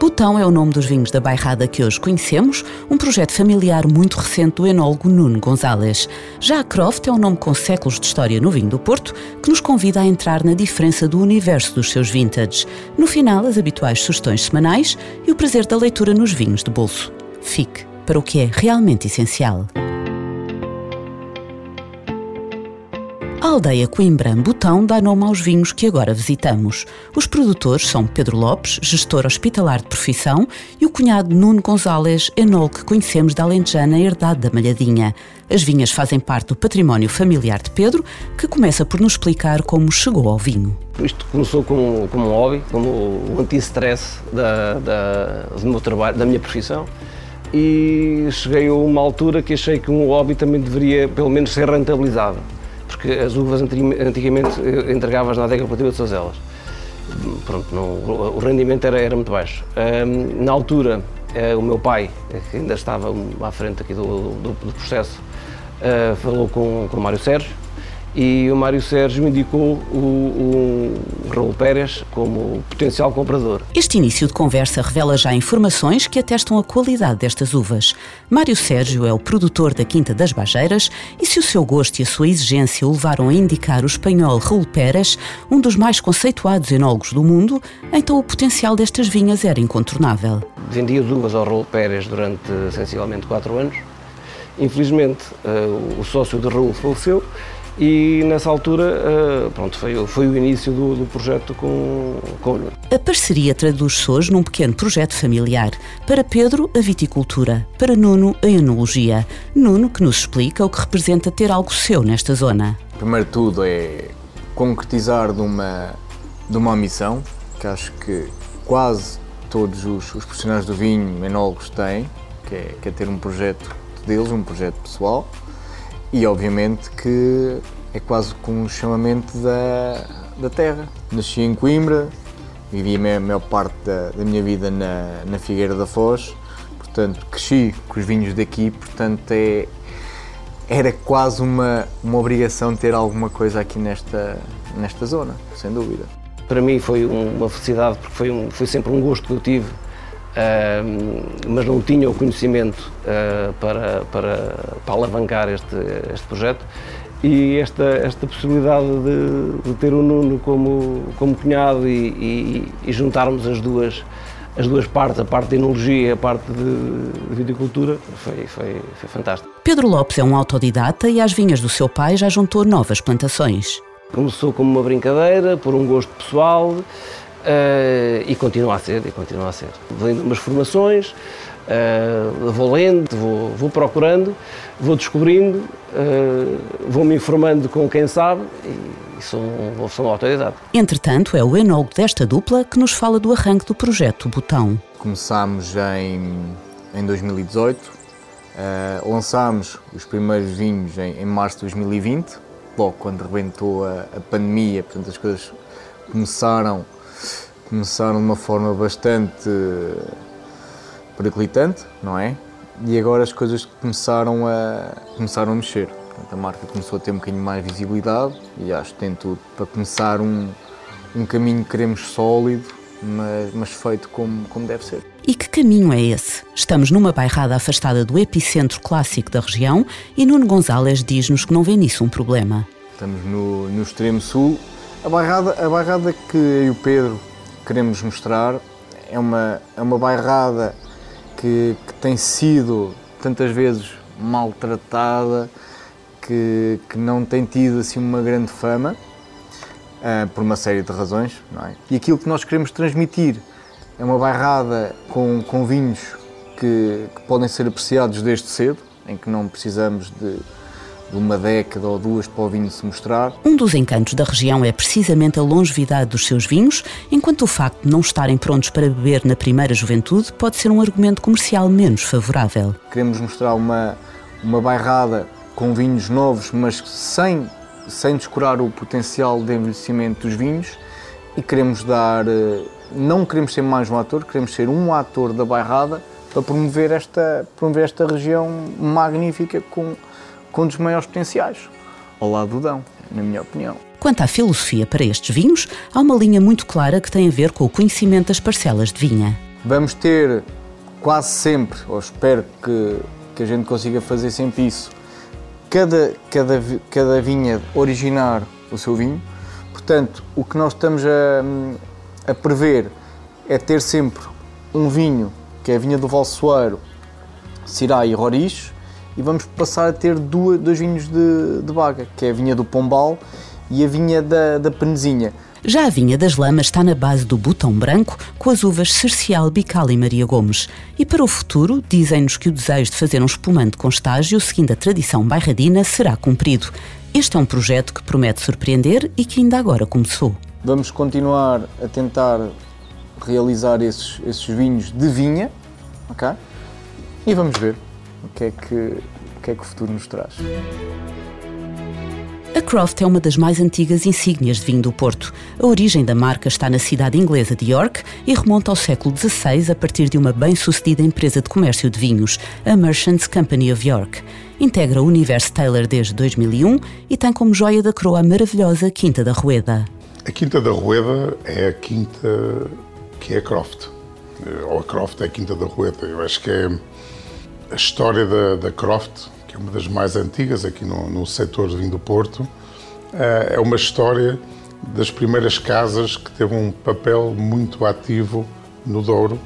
Botão é o nome dos vinhos da bairrada que hoje conhecemos, um projeto familiar muito recente do enólogo Nuno Gonzalez. Já a Croft é um nome com séculos de história no vinho do Porto, que nos convida a entrar na diferença do universo dos seus vintage. No final, as habituais sugestões semanais e o prazer da leitura nos vinhos de bolso. Fique para o que é realmente essencial. Aldeia Coimbra Botão dá nome aos vinhos que agora visitamos. Os produtores são Pedro Lopes, gestor hospitalar de profissão, e o cunhado Nuno Gonzalez, enólogo que conhecemos da Alentejana Herdade da Malhadinha. As vinhas fazem parte do património familiar de Pedro, que começa por nos explicar como chegou ao vinho. Isto começou como, como um hobby, como o anti-stress da, da, do meu trabalho, da minha profissão e cheguei a uma altura que achei que um hobby também deveria, pelo menos, ser rentabilizado porque as uvas antigamente eh, entregavas na adega cooperativa de Sazelas. Pronto, não, o rendimento era, era muito baixo. Um, na altura, uh, o meu pai, que ainda estava à frente aqui do, do, do processo, uh, falou com, com o Mário Sérgio, e o Mário Sérgio indicou o, o Raul Pérez como potencial comprador. Este início de conversa revela já informações que atestam a qualidade destas uvas. Mário Sérgio é o produtor da Quinta das Bajeiras e se o seu gosto e a sua exigência o levaram a indicar o espanhol Raul Pérez, um dos mais conceituados enólogos do mundo, então o potencial destas vinhas era incontornável. Vendi as uvas ao Raul Pérez durante sensivelmente quatro anos. Infelizmente, uh, o sócio de Raul faleceu e nessa altura uh, pronto, foi, foi o início do, do projeto com, com o A parceria traduz-se hoje num pequeno projeto familiar. Para Pedro, a viticultura. Para Nuno, a enologia. Nuno que nos explica o que representa ter algo seu nesta zona. Primeiro de tudo é concretizar de uma, de uma missão que acho que quase todos os, os profissionais do vinho, enólogos têm, que é, que é ter um projeto deles, um projeto pessoal e obviamente que é quase com um chamamento da, da terra. Nasci em Coimbra, vivi a maior parte da, da minha vida na, na Figueira da Foz, portanto cresci com os vinhos daqui, portanto é, era quase uma, uma obrigação ter alguma coisa aqui nesta, nesta zona, sem dúvida. Para mim foi uma felicidade porque foi, um, foi sempre um gosto que eu tive mas não tinha o conhecimento uh, para, para, para alavancar este, este projeto e esta, esta possibilidade de, de ter o Nuno como, como cunhado e, e, e, juntarmos as duas, as duas partes, a parte de enologia e a parte de, de viticultura, foi, foi, foi fantástico. Pedro Lopes é um autodidata e às vinhas do seu pai já juntou novas plantações. Começou como uma brincadeira, por um gosto pessoal, Uh, e continua a ser, e continua a ser. Vou indo umas formações, uh, vou lendo, vou, vou, procurando, vou descobrindo, uh, vou-me informando com quem sabe e sou um, sou um autoridade. Entretanto, é o enólogo desta dupla que nos fala do arranque do projeto Botão. Começámos em, em 2018, lançámos os primeiros vinhos em, em, março de 2020, logo quando rebentou a, a pandemia, portanto as coisas começaram começaram de uma forma bastante periclitante, não é? E agora as coisas começaram a, começaram a mexer. Portanto, a marca começou a ter um bocadinho mais visibilidade e acho que tem tudo para começar um, um caminho que queremos sólido, mas, mas feito como, como deve ser. E que caminho é esse? Estamos numa bairrada afastada do epicentro clássico da região e Nuno Gonzalez diz-nos que não vê nisso um problema. Estamos no, no extremo sul. A bairrada, a bairrada que eu e o Pedro queremos mostrar é uma, é uma bairrada que, que tem sido tantas vezes maltratada, que, que não tem tido assim uma grande fama, uh, por uma série de razões. É? E aquilo que nós queremos transmitir é uma bairrada com, com vinhos que, que podem ser apreciados desde cedo, em que não precisamos de de uma década ou duas para o vinho se mostrar. Um dos encantos da região é precisamente a longevidade dos seus vinhos, enquanto o facto de não estarem prontos para beber na primeira juventude pode ser um argumento comercial menos favorável. Queremos mostrar uma, uma bairrada com vinhos novos, mas sem, sem descurar o potencial de envelhecimento dos vinhos e queremos dar, eh, não queremos ser mais um ator, queremos ser um ator da bairrada para promover esta, promover esta região magnífica com, com um dos maiores potenciais, ao lado do Dão, na minha opinião. Quanto à filosofia para estes vinhos, há uma linha muito clara que tem a ver com o conhecimento das parcelas de vinha. Vamos ter quase sempre, ou espero que, que a gente consiga fazer sempre isso, cada, cada, cada vinha originar o seu vinho. Portanto, o que nós estamos a, a prever é ter sempre um vinho, que é a vinha do Valsoeiro, Cirá e Roriz, e vamos passar a ter duas, dois vinhos de, de Baga, que é a vinha do Pombal e a vinha da, da Penezinha. Já a vinha das lamas está na base do botão branco, com as uvas Cercial, Bical e Maria Gomes. E para o futuro, dizem-nos que o desejo de fazer um espumante com estágio, seguindo a tradição bairradina, será cumprido. Este é um projeto que promete surpreender e que ainda agora começou. Vamos continuar a tentar realizar esses, esses vinhos de vinha, ok? E vamos ver o que é que, o, que é que o futuro nos traz. A Croft é uma das mais antigas insígnias de vinho do Porto. A origem da marca está na cidade inglesa de York e remonta ao século XVI a partir de uma bem-sucedida empresa de comércio de vinhos, a Merchants Company of York. Integra o universo Taylor desde 2001 e tem como joia da coroa a maravilhosa Quinta da Rueda. A Quinta da Rueda é a quinta que é a Croft. Ou a Croft é a Quinta da Rueda. Eu acho que é a história da, da Croft que é uma das mais antigas aqui no, no setor de vinho do Porto, eh, é uma história das primeiras casas que teve um papel muito ativo no Douro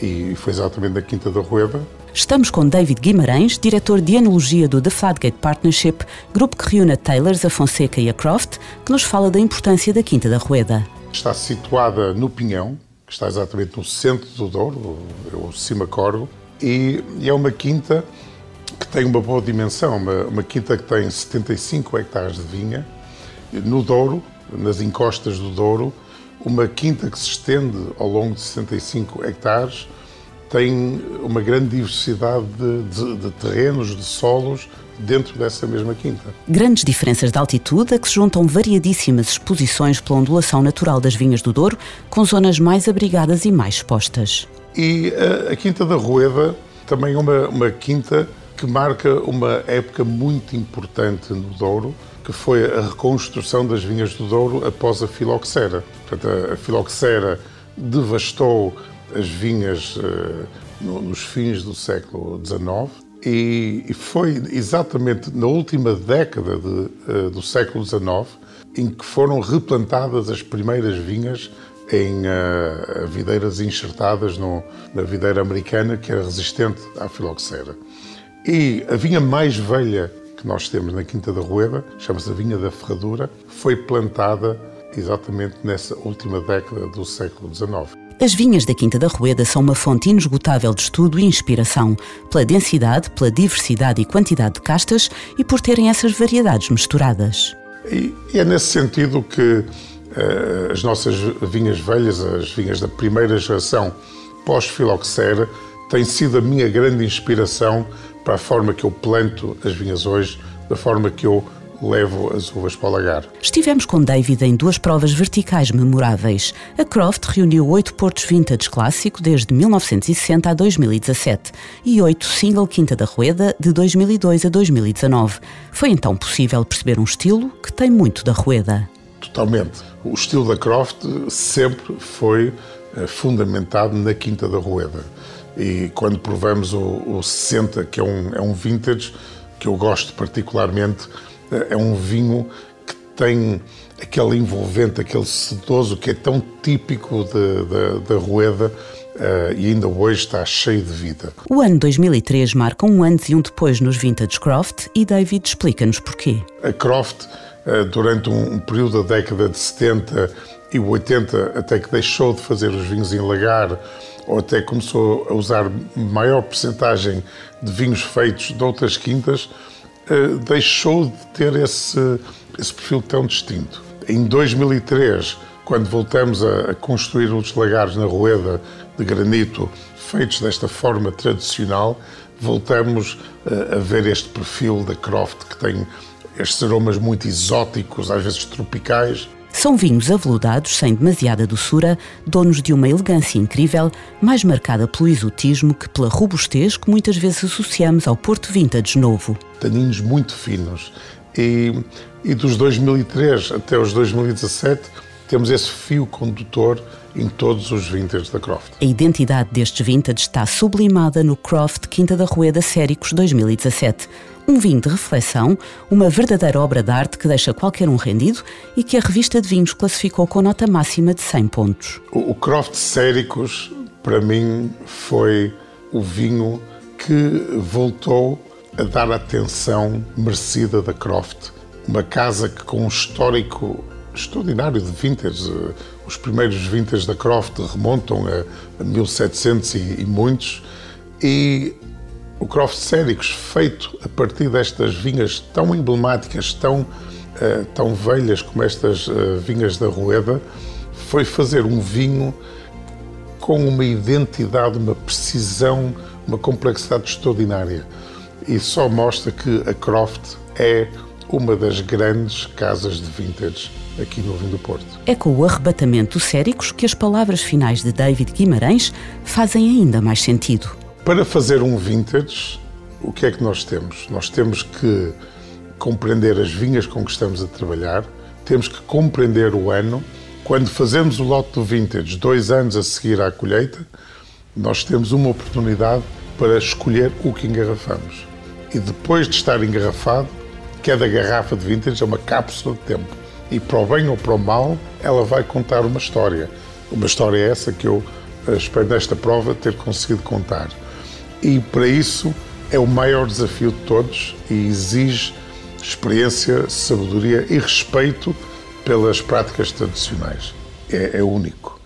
e foi exatamente da Quinta da Rueda. Estamos com David Guimarães, diretor de Enologia do The Fladgate Partnership, grupo que reúne a Taylors, a Fonseca e a Croft, que nos fala da importância da Quinta da Rueda. Está situada no Pinhão, que está exatamente no centro do Douro, é o Cima Corgo, e é uma quinta que tem uma boa dimensão, uma, uma quinta que tem 75 hectares de vinha, no Douro, nas encostas do Douro, uma quinta que se estende ao longo de 65 hectares, tem uma grande diversidade de, de, de, terrenos, de solos dentro dessa mesma quinta. Grandes diferenças de altitude a que se juntam variadíssimas exposições pela ondulação natural das vinhas do Douro, com zonas mais abrigadas e mais expostas. E a, a Quinta da Rueda também é uma, uma quinta que marca uma época muito importante no Douro, que foi a reconstrução das vinhas do Douro após a filoxera. Portanto, a filoxera devastou as vinhas uh, no, nos fins do século XIX e, e, foi exatamente na última década de, uh, do século XIX em que foram replantadas as primeiras vinhas em uh, videiras enxertadas no, na videira americana que era resistente à filoxera. E a vinha mais velha que nós temos na Quinta da Rueda, chama-se a Vinha da Ferradura, foi plantada exatamente nessa última década do século XIX. As vinhas da Quinta da Rueda são uma fonte inesgotável de estudo e inspiração, pela densidade, pela diversidade e quantidade de castas e por terem essas variedades misturadas. E, é nesse sentido que as nossas vinhas velhas, as vinhas da primeira geração pós-filoxera, têm sido a minha grande inspiração para a forma que eu planto as vinhas hoje, da forma que eu levo as uvas para o lagar. Estivemos com David em duas provas verticais memoráveis. A Croft reuniu oito portos vintage clássico desde 1960 a 2017 e oito single Quinta da Rueda de 2002 a 2019. Foi então possível perceber um estilo que tem muito da Rueda. Totalmente. O estilo da Croft sempre foi eh, fundamentado na Quinta da Rueda e quando provamos o, o 60, que é um, é um vintage que eu gosto particularmente, é um vinho que tem aquele envolvente, aquele sedoso que é tão típico da Rueda Uh, e ainda hoje está cheio de vida. O ano 2003 marca um antes e um depois nos Vintage Croft e David explica-nos porquê. A Croft, durante um, período da década de 70 e 80, até que deixou de fazer os vinhos em lagar ou até começou a usar maior percentagem de vinhos feitos de outras quintas, eh, deixou de ter esse, esse perfil tão distinto. Em 2003, quando voltamos a, construir os lagares na Rueda de granito, feitos desta forma tradicional, voltamos a ver este perfil da Croft que tem estes aromas muito exóticos, às vezes tropicais. São vinhos aveludados, sem demasiada doçura, donos de uma elegância incrível, mais marcada pelo exotismo que pela robustez que muitas vezes associamos ao Porto Vintage novo. Taninhos muito finos. E, e dos 2003 até os 2017 temos esse fio condutor em todos os vintage da Croft. A identidade destes vintage está sublimada no Croft Quinta da Rueda Séricos 2017. Um vinho de reflexão, uma verdadeira obra de arte que deixa qualquer um rendido e que a revista de vinhos classificou com nota máxima de 100 pontos. O, Croft Séricos, para mim, foi o vinho que voltou a dar a atenção merecida da Croft. Uma casa que com um histórico extraordinário de vintage. Os primeiros vintage da Croft remontam a, 1700 e, e muitos. E o Croft Séricos, feito a partir destas vinhas tão emblemáticas, tão, uh, tão velhas como estas uh, vinhas da Rueda, foi fazer um vinho com uma identidade, uma precisão, uma complexidade extraordinária. E só mostra que a Croft é uma das grandes casas de vintage aqui no Vinho do Porto. É com o arrebatamento Séricos que as palavras finais de David Guimarães fazem ainda mais sentido. Para fazer um vintage, o que é que nós temos? Nós temos que compreender as vinhas com que estamos a trabalhar, temos que compreender o ano. Quando fazemos o lote do vintage, dois anos a seguir à colheita, nós temos uma oportunidade para escolher o que engarrafamos. E depois de estar engarrafado, cada garrafa de vintage é uma cápsula de tempo e para o bem ou para o mal, ela vai contar uma história. Uma história essa que eu eh, espero nesta prova ter conseguido contar. E para isso é o maior desafio de todos e exige experiência, sabedoria e respeito pelas práticas tradicionais. É, é único.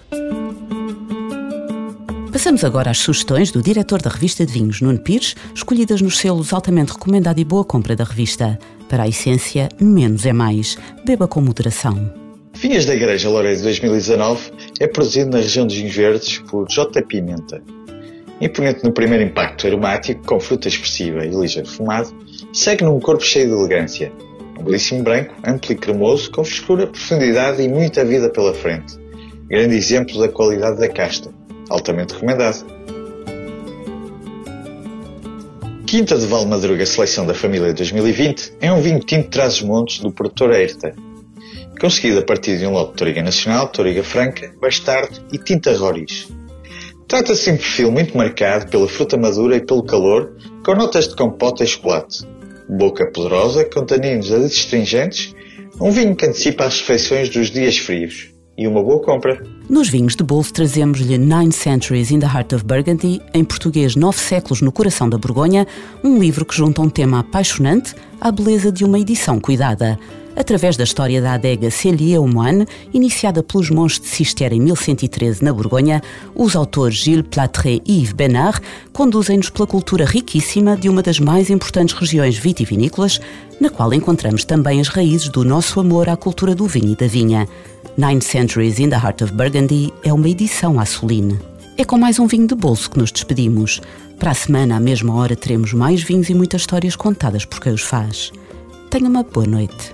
Passamos agora às sugestões do diretor da revista de vinhos, Nuno Pires, escolhidas nos selos altamente recomendado e boa compra da revista. Para a essência, menos é mais. Beba com moderação. Vinhas da Igreja Loureiro 2019 é produzido na região dos vinhos verdes por J. Pimenta. Imponente no primeiro impacto aromático, com fruta expressiva e ligeiro fumado, segue num corpo cheio de elegância. Um belíssimo branco, amplo e cremoso, com frescura, profundidade e muita vida pela frente. Grande exemplo da qualidade da casta altamente recomendado. Quinta de Valmadruga Seleção da Família 2020 é um vinho tinto de Trás-os-Montes do produtor Ayrta, conseguido a partir de um lote de Toriga Nacional, Toriga Franca, Bastardo e Tinta Roriz. Trata-se de um perfil muito marcado pela fruta madura e pelo calor, com notas de compota e chocolate. Boca poderosa, com taninos adstringentes, um vinho que antecipa as refeições dos dias frios e uma boa compra. Nos vinhos de bolso trazemos-lhe Nine Centuries in the Heart of Burgundy, em português Nove Séculos no Coração da Borgonha, um livro que junta um tema apaixonante à beleza de uma edição cuidada. Através da história da adega Célie Moine, iniciada pelos monges de Cister em 1113 na Borgonha, os autores Gilles Platré e Yves Benard conduzem-nos pela cultura riquíssima de uma das mais importantes regiões vitivinícolas, na qual encontramos também as raízes do nosso amor à cultura do vinho e da vinha. Nine Centuries in the Heart of Burgundy é uma edição à Soline. É com mais um vinho de bolso que nos despedimos. Para a semana, à mesma hora, teremos mais vinhos e muitas histórias contadas por quem os faz. Tenha uma boa noite.